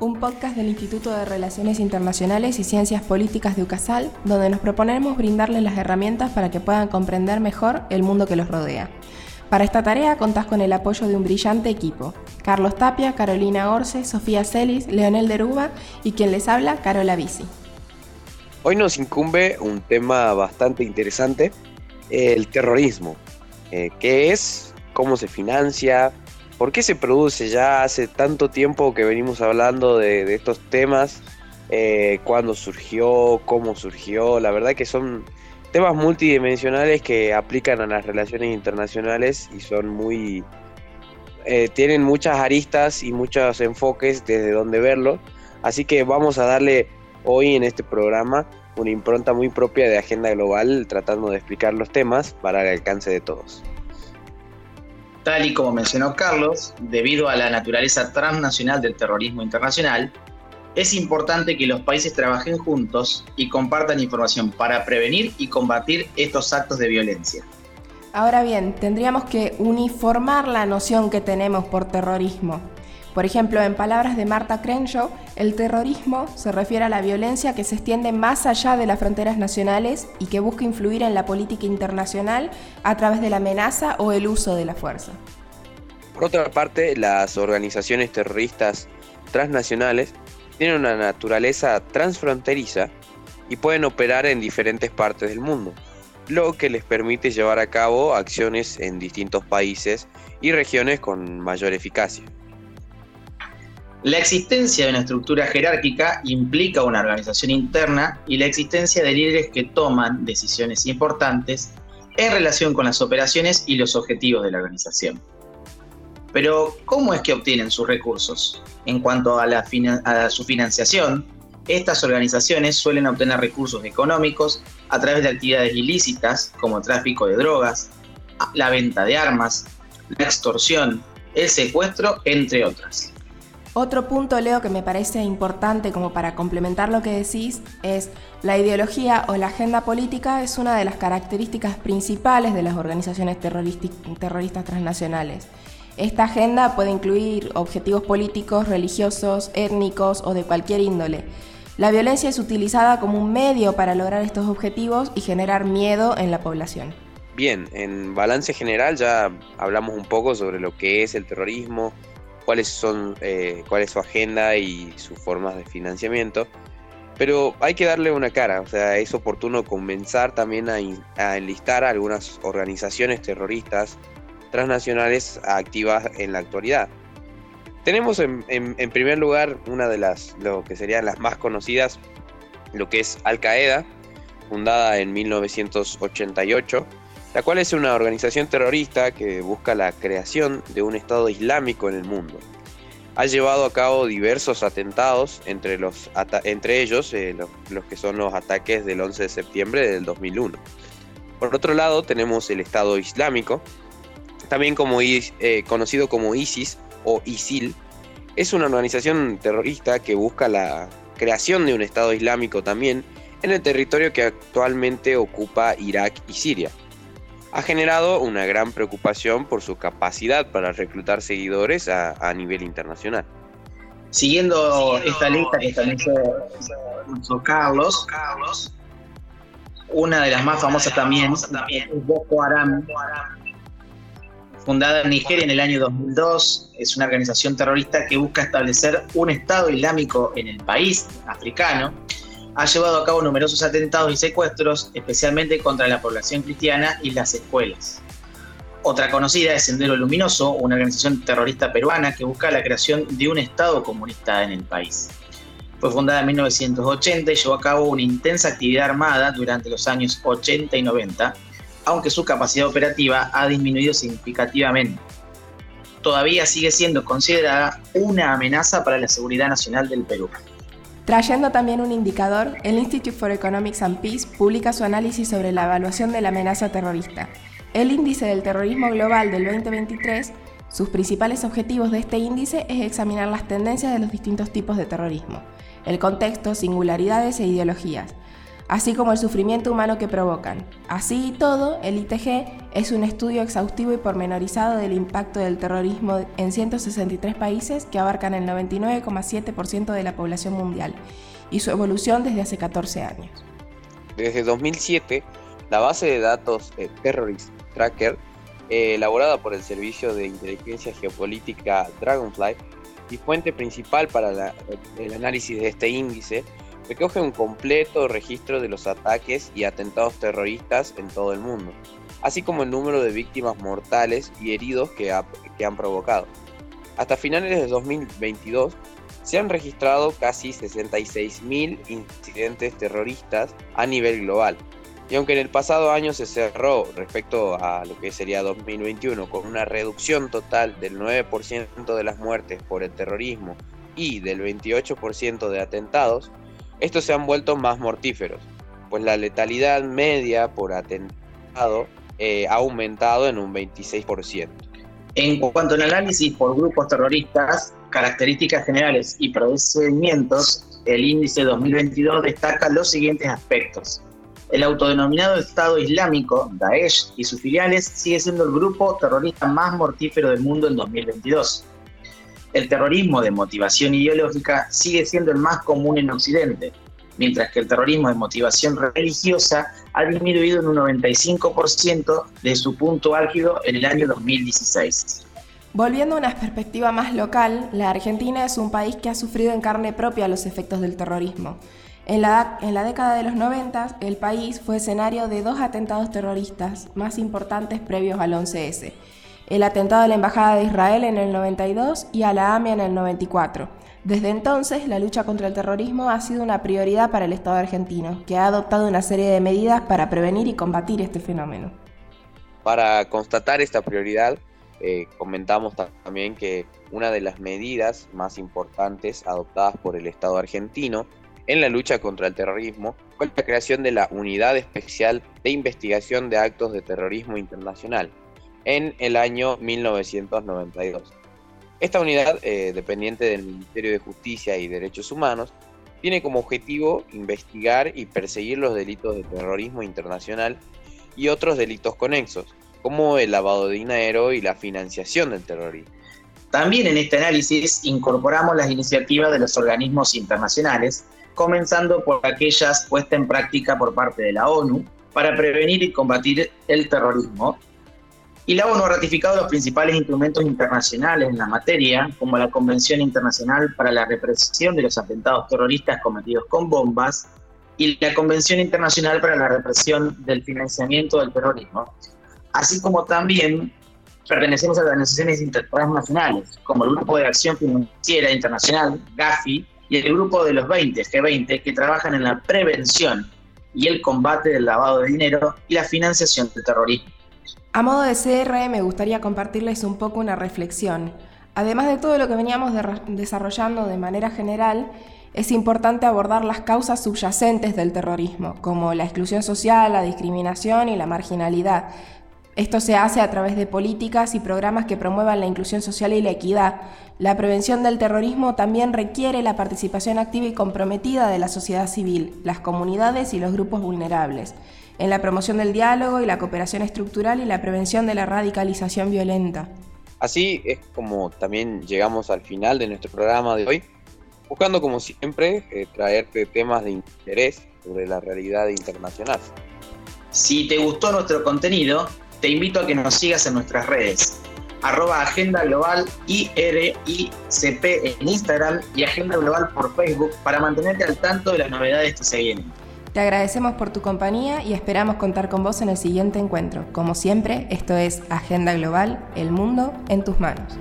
un podcast del Instituto de Relaciones Internacionales y Ciencias Políticas de UCASAL, donde nos proponemos brindarles las herramientas para que puedan comprender mejor el mundo que los rodea. Para esta tarea contás con el apoyo de un brillante equipo. Carlos Tapia, Carolina Orce, Sofía Celis, Leonel Deruba y quien les habla, Carola Bici. Hoy nos incumbe un tema bastante interesante, el terrorismo. Eh, ¿Qué es? ¿Cómo se financia? ¿Por qué se produce? Ya hace tanto tiempo que venimos hablando de, estos temas. Eh, ¿Cuándo surgió? ¿Cómo surgió? La verdad que son temas multidimensionales que aplican a las relaciones internacionales y son muy... Eh, tienen muchas aristas y muchos enfoques desde donde verlo. Así que vamos a darle hoy en este programa una impronta muy propia de agenda global tratando de explicar los temas para el alcance de todos. Tal y como mencionó Carlos, debido a la naturaleza transnacional del terrorismo internacional, es importante que los países trabajen juntos y compartan información para prevenir y combatir estos actos de violencia. Ahora bien, tendríamos que uniformar la noción que tenemos por terrorismo. Por ejemplo, en palabras de Marta Crenshaw, el terrorismo se refiere a la violencia que se extiende más allá de las fronteras nacionales y que busca influir en la política internacional a través de la amenaza o el uso de la fuerza. Por otra parte, las organizaciones terroristas transnacionales tienen una naturaleza transfronteriza y pueden operar en diferentes partes del mundo, lo que les permite llevar a cabo acciones en distintos países y regiones con mayor eficacia. La existencia de una estructura jerárquica implica una organización interna y la existencia de líderes que toman decisiones importantes en relación con las operaciones y los objetivos de la organización. Pero, ¿cómo es que obtienen sus recursos? En cuanto a, a su financiación, estas organizaciones suelen obtener recursos económicos a través de actividades ilícitas como tráfico de drogas, la venta de armas, la extorsión, el secuestro, entre otras. Otro punto, Leo, que me parece importante como para complementar lo que decís, es la ideología o la agenda política es una de las características principales de las organizaciones terroristas transnacionales. Esta agenda puede incluir objetivos políticos, religiosos, étnicos o de cualquier índole. La violencia es utilizada como un medio para lograr estos objetivos y generar miedo en la población. Bien, en balance general ya hablamos un poco sobre lo que es el terrorismo, cuáles son, eh, cuál es su agenda y sus formas de financiamiento. Pero hay que darle una cara, o sea, es oportuno comenzar también a, enlistar algunas organizaciones terroristas transnacionales activas en la actualidad. Tenemos en, en, primer lugar una de las, lo que serían las más conocidas, lo que es Al Qaeda, fundada en 1988, la cual es una organización terrorista que busca la creación de un Estado Islámico en el mundo. Ha llevado a cabo diversos atentados, entre, los, entre ellos eh, los, que son los ataques del 11 de septiembre del 2001. Por otro lado tenemos el Estado Islámico, también eh, conocido como ISIS o ISIL. Es una organización terrorista que busca la creación de un Estado Islámico también en el territorio que actualmente ocupa Irak y Siria ha generado una gran preocupación por su capacidad para reclutar seguidores a, nivel internacional. Siguiendo, esta lista que estableció Carlos, una de las más famosas también es Boko Haram, fundada en Nigeria en el año 2002. Es una organización terrorista que busca establecer un Estado islámico en el país africano ha llevado a cabo numerosos atentados y secuestros, especialmente contra la población cristiana y las escuelas. Otra conocida es Sendero Luminoso, una organización terrorista peruana que busca la creación de un Estado comunista en el país. Fue fundada en 1980 y llevó a cabo una intensa actividad armada durante los años 80 y 90, aunque su capacidad operativa ha disminuido significativamente. Todavía sigue siendo considerada una amenaza para la seguridad nacional del Perú. Trayendo también un indicador, el Institute for Economics and Peace publica su análisis sobre la evaluación de la amenaza terrorista. El índice del terrorismo global del 2023, sus principales objetivos de este índice es examinar las tendencias de los distintos tipos de terrorismo, el contexto, singularidades e ideologías, así como el sufrimiento humano que provocan. Así y todo, el ITG es un estudio exhaustivo y pormenorizado del impacto del terrorismo en 163 países que abarcan el 99,7% de la población mundial y su evolución desde hace 14 años. Desde 2007, la base de datos eh, Terrorist Tracker, eh, elaborada por el Servicio de Inteligencia Geopolítica Dragonfly y fuente principal para el análisis de este índice, recoge un completo registro de los ataques y atentados terroristas en todo el mundo, así como el número de víctimas mortales y heridos que, han provocado. Hasta finales de 2022 se han registrado casi 66.000 incidentes terroristas a nivel global. Y aunque en el pasado año se cerró respecto a lo que sería 2021 con una reducción total del 9% de las muertes por el terrorismo y del 28% de atentados, estos se han vuelto más mortíferos, pues la letalidad media por atentado eh, ha aumentado en un 26%. En cuanto al análisis por grupos terroristas, características generales y procedimientos, el índice 2022 destaca los siguientes aspectos. El autodenominado Estado Islámico, Daesh, y sus filiales sigue siendo el grupo terrorista más mortífero del mundo en 2022 el terrorismo de motivación ideológica sigue siendo el más común en Occidente, mientras que el terrorismo de motivación religiosa ha disminuido en un 95% de su punto álgido en el año 2016. Volviendo a una perspectiva más local, la Argentina es un país que ha sufrido en carne propia los efectos del terrorismo. En la, década de los 90, el país fue escenario de dos atentados terroristas más importantes previos al 11S el atentado a la Embajada de Israel en el 92 y a la AMIA en el 94. Desde entonces, la lucha contra el terrorismo ha sido una prioridad para el Estado argentino, que ha adoptado una serie de medidas para prevenir y combatir este fenómeno. Para constatar esta prioridad, eh, comentamos también que una de las medidas más importantes adoptadas por el Estado argentino en la lucha contra el terrorismo fue la creación de la Unidad Especial de Investigación de Actos de Terrorismo Internacional, en el año 1992. Esta unidad, eh, dependiente del Ministerio de Justicia y Derechos Humanos, tiene como objetivo investigar y perseguir los delitos de terrorismo internacional y otros delitos conexos, como el lavado de dinero y la financiación del terrorismo. También en este análisis incorporamos las iniciativas de los organismos internacionales, comenzando por aquellas puestas en práctica por parte de la ONU para prevenir y combatir el terrorismo, y la ONU ha ratificado los principales instrumentos internacionales en la materia, como la Convención Internacional para la Represión de los Atentados Terroristas Cometidos con Bombas y la Convención Internacional para la Represión del Financiamiento del Terrorismo, así como también pertenecemos a organizaciones internacionales, como el Grupo de Acción Financiera Internacional, GAFI, y el Grupo de los 20, G20, que trabajan en la prevención y el combate del lavado de dinero y la financiación del terrorismo. A modo de CR me gustaría compartirles un poco una reflexión. Además de todo lo que veníamos desarrollando de manera general, es importante abordar las causas subyacentes del terrorismo, como la exclusión social, la discriminación y la marginalidad. Esto se hace a través de políticas y programas que promuevan la inclusión social y la equidad. La prevención del terrorismo también requiere la participación activa y comprometida de la sociedad civil, las comunidades y los grupos vulnerables en la promoción del diálogo y la cooperación estructural y la prevención de la radicalización violenta. Así es como también llegamos al final de nuestro programa de hoy, buscando como siempre eh, traerte temas de interés sobre la realidad internacional. Si te gustó nuestro contenido, te invito a que nos sigas en nuestras redes, arroba Agenda Global IRICP en Instagram y Agenda Global por Facebook para mantenerte al tanto de las novedades que se vienen. Te agradecemos por tu compañía y esperamos contar con vos en el siguiente encuentro. Como siempre, esto es Agenda Global, el mundo en tus manos.